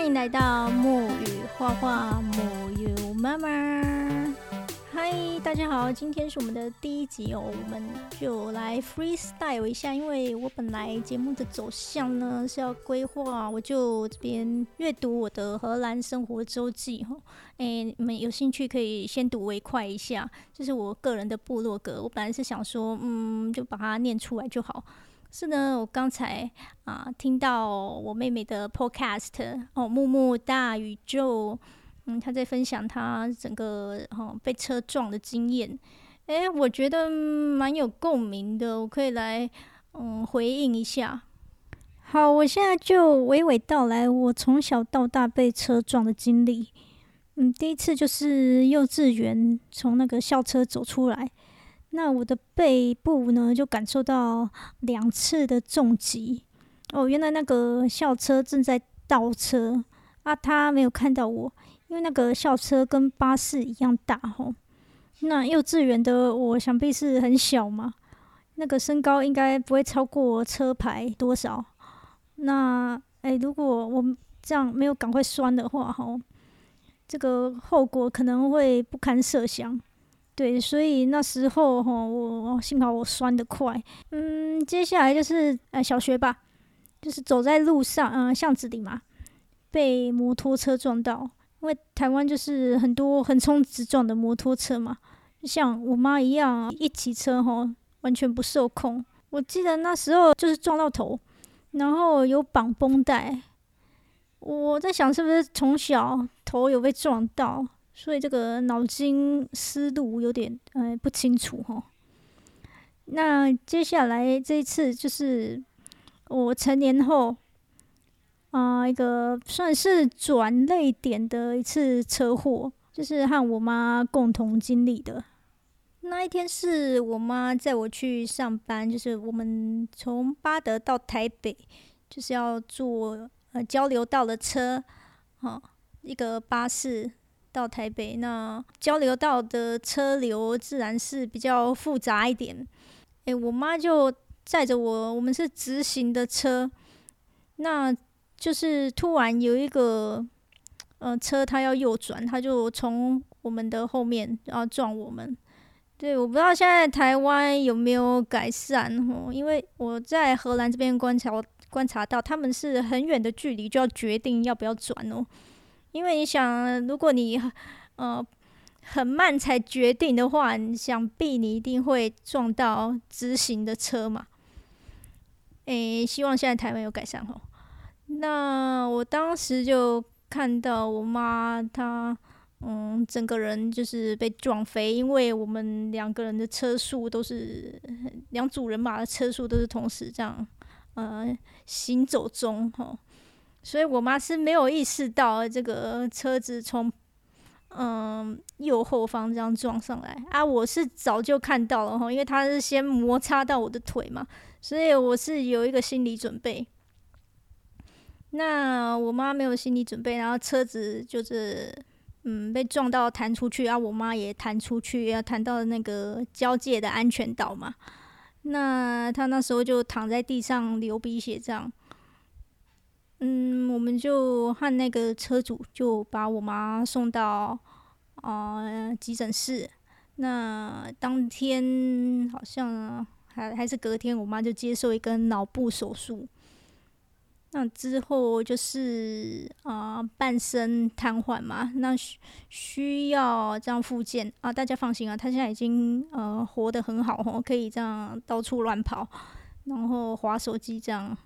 欢迎来到木语画画木有妈妈。嗨，大家好，今天是我们的第一集哦，我们就来 freestyle 一下。因为我本来节目的走向呢是要规划，我就这边阅读我的荷兰生活周记哈。诶，你们有兴趣可以先读为快一下，这是我个人的部落格。我本来是想说，嗯，就把它念出来就好。是呢，我刚才啊听到我妹妹的 podcast 哦，木木大宇宙，嗯，她在分享她整个哈被车撞的经验，诶，我觉得蛮有共鸣的，我可以来嗯回应一下。好，我现在就娓娓道来我从小到大被车撞的经历。嗯，第一次就是幼稚园从那个校车走出来。那我的背部呢，就感受到两次的重击。哦，原来那个校车正在倒车啊，他没有看到我，因为那个校车跟巴士一样大吼。那幼稚园的我想必是很小嘛，那个身高应该不会超过车牌多少。那诶，如果我这样没有赶快拴的话，吼，这个后果可能会不堪设想。对，所以那时候哈，我幸好我拴得快。嗯，接下来就是呃小学吧，就是走在路上，嗯巷子里嘛，被摩托车撞到。因为台湾就是很多横冲直撞的摩托车嘛，像我妈一样，一骑车哈完全不受控。我记得那时候就是撞到头，然后有绑绷带。我在想是不是从小头有被撞到。所以这个脑筋思路有点呃不清楚哈。那接下来这一次就是我成年后啊一个算是转泪点的一次车祸，就是和我妈共同经历的。那一天是我妈载我去上班，就是我们从巴德到台北，就是要坐呃交流道的车，哈，一个巴士。到台北，那交流道的车流自然是比较复杂一点。诶，我妈就载着我，我们是直行的车，那就是突然有一个呃车，它要右转，它就从我们的后面然后撞我们。对，我不知道现在台湾有没有改善哦，因为我在荷兰这边观察观察到，他们是很远的距离就要决定要不要转哦。因为你想，如果你呃很慢才决定的话，想必你一定会撞到直行的车嘛。诶，希望现在台湾有改善哦。那我当时就看到我妈她嗯整个人就是被撞飞，因为我们两个人的车速都是两组人马的车速都是同时这样呃行走中吼。所以我妈是没有意识到这个车子从嗯右后方这样撞上来啊，我是早就看到了哈，因为它是先摩擦到我的腿嘛，所以我是有一个心理准备。那我妈没有心理准备，然后车子就是嗯被撞到弹出去啊，我妈也弹出去，要弹到那个交界的安全岛嘛。那她那时候就躺在地上流鼻血这样。嗯，我们就和那个车主就把我妈送到啊急诊室。那当天好像还还是隔天，我妈就接受一个脑部手术。那之后就是啊半身瘫痪嘛，那需需要这样复健啊。大家放心啊，她现在已经呃活得很好哦，可以这样到处乱跑，然后划手机这样。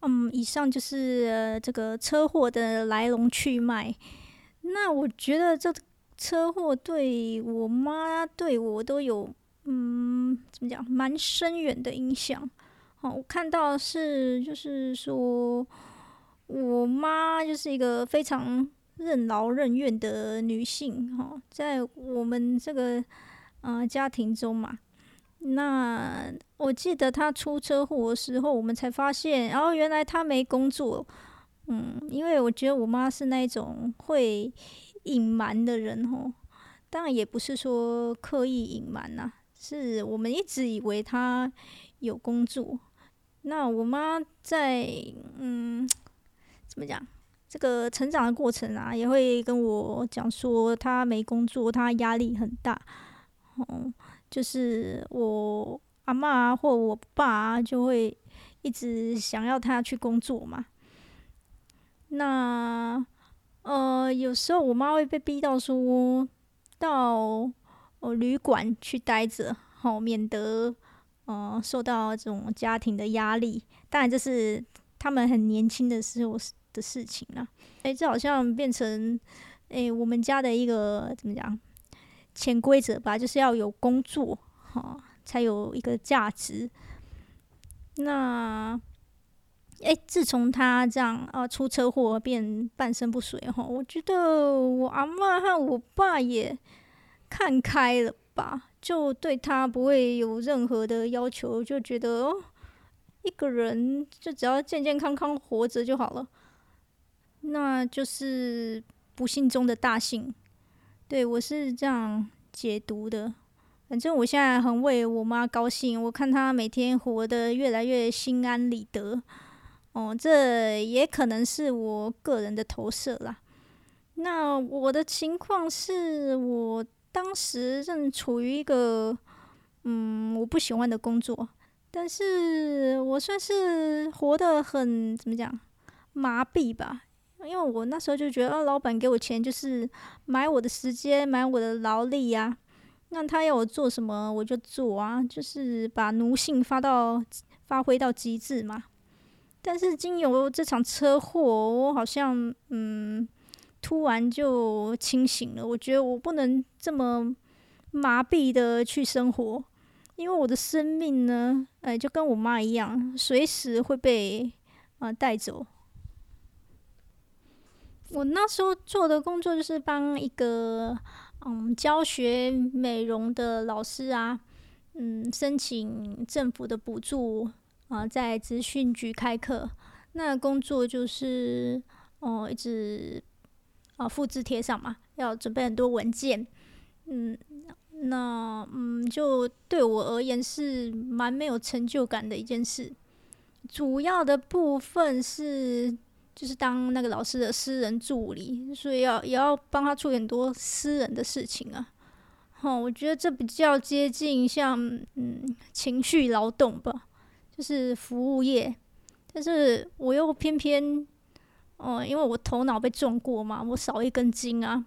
嗯，以上就是这个车祸的来龙去脉。那我觉得这车祸对我妈对我都有嗯，怎么讲，蛮深远的影响。哦，我看到是就是说，我妈就是一个非常任劳任怨的女性。哈，在我们这个呃家庭中嘛。那我记得他出车祸的时候，我们才发现，然后原来他没工作。嗯，因为我觉得我妈是那种会隐瞒的人吼，当然也不是说刻意隐瞒呐，是我们一直以为他有工作。那我妈在嗯，怎么讲？这个成长的过程啊，也会跟我讲说，她没工作，她压力很大。哦，就是我阿妈或我爸就会一直想要他去工作嘛。那呃，有时候我妈会被逼到说到呃旅馆去待着，好免得呃受到这种家庭的压力。当然，这是他们很年轻的时候。的事情了，哎，这好像变成哎我们家的一个怎么讲潜规则吧，就是要有工作哈，才有一个价值。那哎，自从他这样啊出车祸变半身不遂哈，我觉得我阿妈和我爸也看开了吧，就对他不会有任何的要求，就觉得哦，一个人就只要健健康康活着就好了。那就是不幸中的大幸，对我是这样解读的。反正我现在很为我妈高兴，我看她每天活得越来越心安理得。哦，这也可能是我个人的投射啦。那我的情况是我当时正处于一个嗯我不喜欢的工作，但是我算是活得很怎么讲麻痹吧。因为我那时候就觉得，啊，老板给我钱就是买我的时间，买我的劳力呀。那他要我做什么，我就做啊，就是把奴性发到发挥到极致嘛。但是经由这场车祸，我好像嗯，突然就清醒了。我觉得我不能这么麻痹的去生活，因为我的生命呢，哎，就跟我妈一样，随时会被啊带走。我那时候做的工作就是帮一个嗯教学美容的老师啊，嗯申请政府的补助啊，在资讯局开课。那工作就是哦一直啊复制贴上嘛，要准备很多文件。嗯，那嗯就对我而言是蛮没有成就感的一件事。主要的部分是。就是当那个老师的私人助理，所以要也要帮他处理很多私人的事情啊。哦，我觉得这比较接近像嗯情绪劳动吧，就是服务业。但是我又偏偏，哦，因为我头脑被撞过嘛，我少一根筋啊。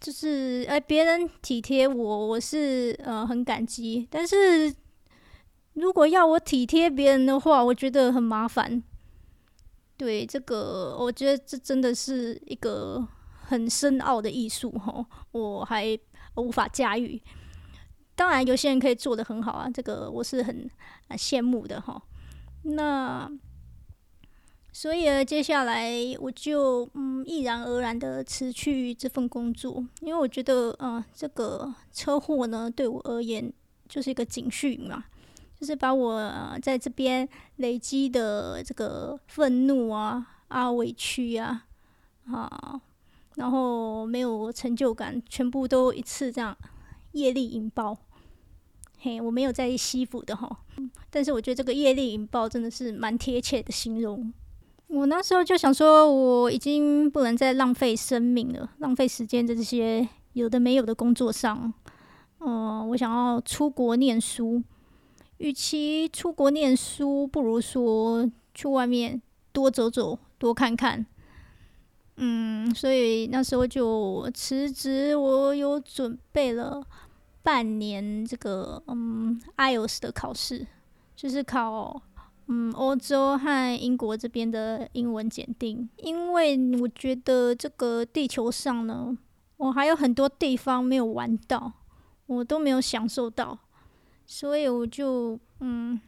就是哎，别人体贴我，我是呃很感激。但是如果要我体贴别人的话，我觉得很麻烦。对这个，我觉得这真的是一个很深奥的艺术哈，我还无法驾驭。当然，有些人可以做的很好啊，这个我是很羡慕的哈。那所以呢，接下来我就嗯毅然而然的辞去这份工作，因为我觉得嗯这个车祸呢对我而言就是一个警讯嘛。就是把我在这边累积的这个愤怒啊、啊委屈啊、啊，然后没有成就感，全部都一次这样业力引爆。嘿，我没有在吸附的哈，但是我觉得这个业力引爆真的是蛮贴切的形容。我那时候就想说，我已经不能再浪费生命了，浪费时间在这些有的没有的工作上。嗯，我想要出国念书。与其出国念书，不如说去外面多走走、多看看。嗯，所以那时候就辞职。我有准备了半年这个嗯 IELTS 的考试，就是考嗯欧洲和英国这边的英文检定。因为我觉得这个地球上呢，我还有很多地方没有玩到，我都没有享受到。所以我就嗯，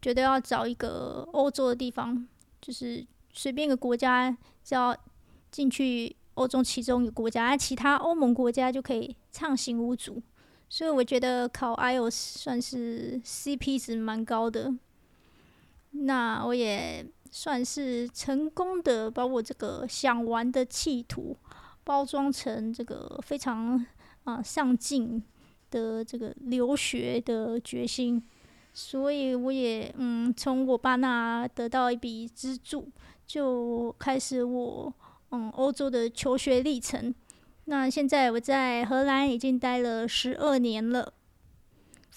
觉得要找一个欧洲的地方，就是随便一个国家，只要进去欧洲其中一个国家，其他欧盟国家就可以畅行无阻。所以我觉得考 IELTS 算是 CP 值蛮高的。那我也算是成功的把我这个想玩的企图包装成这个非常啊上进。的这个留学的决心，所以我也嗯从我爸那得到一笔资助，就开始我嗯欧洲的求学历程。那现在我在荷兰已经待了十二年了。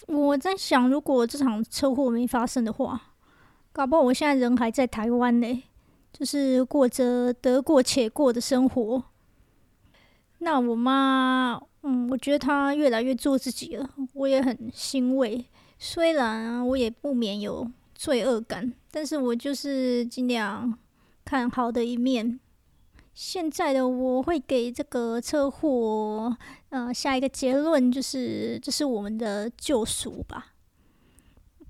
我在想，如果这场车祸没发生的话，搞不好我现在人还在台湾呢，就是过着得过且过的生活。那我妈，嗯，我觉得他越来越做自己了，我也很欣慰。虽然我也不免有罪恶感，但是我就是尽量看好的一面。现在的我会给这个车祸，呃，下一个结论就是这是我们的救赎吧。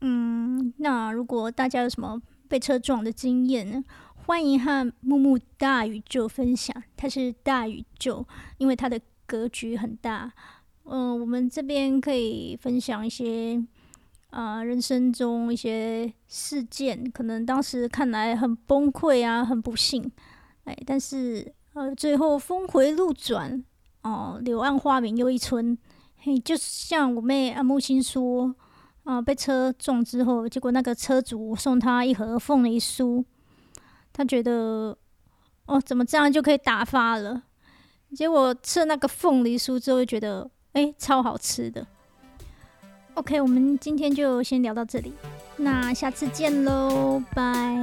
嗯，那如果大家有什么被车撞的经验呢？欢迎和木木大宇宙分享。他是大宇宙，因为他的格局很大。嗯，我们这边可以分享一些啊，人生中一些事件，可能当时看来很崩溃啊，很不幸。哎，但是呃，最后峰回路转哦，柳暗花明又一村。嘿，就像我妹阿木星说，啊，被车撞之后，结果那个车主送他一盒凤梨酥，他觉得哦，怎么这样就可以打发了？结果吃了那个凤梨酥之后，就觉得哎，超好吃的。OK，我们今天就先聊到这里，那下次见喽，拜。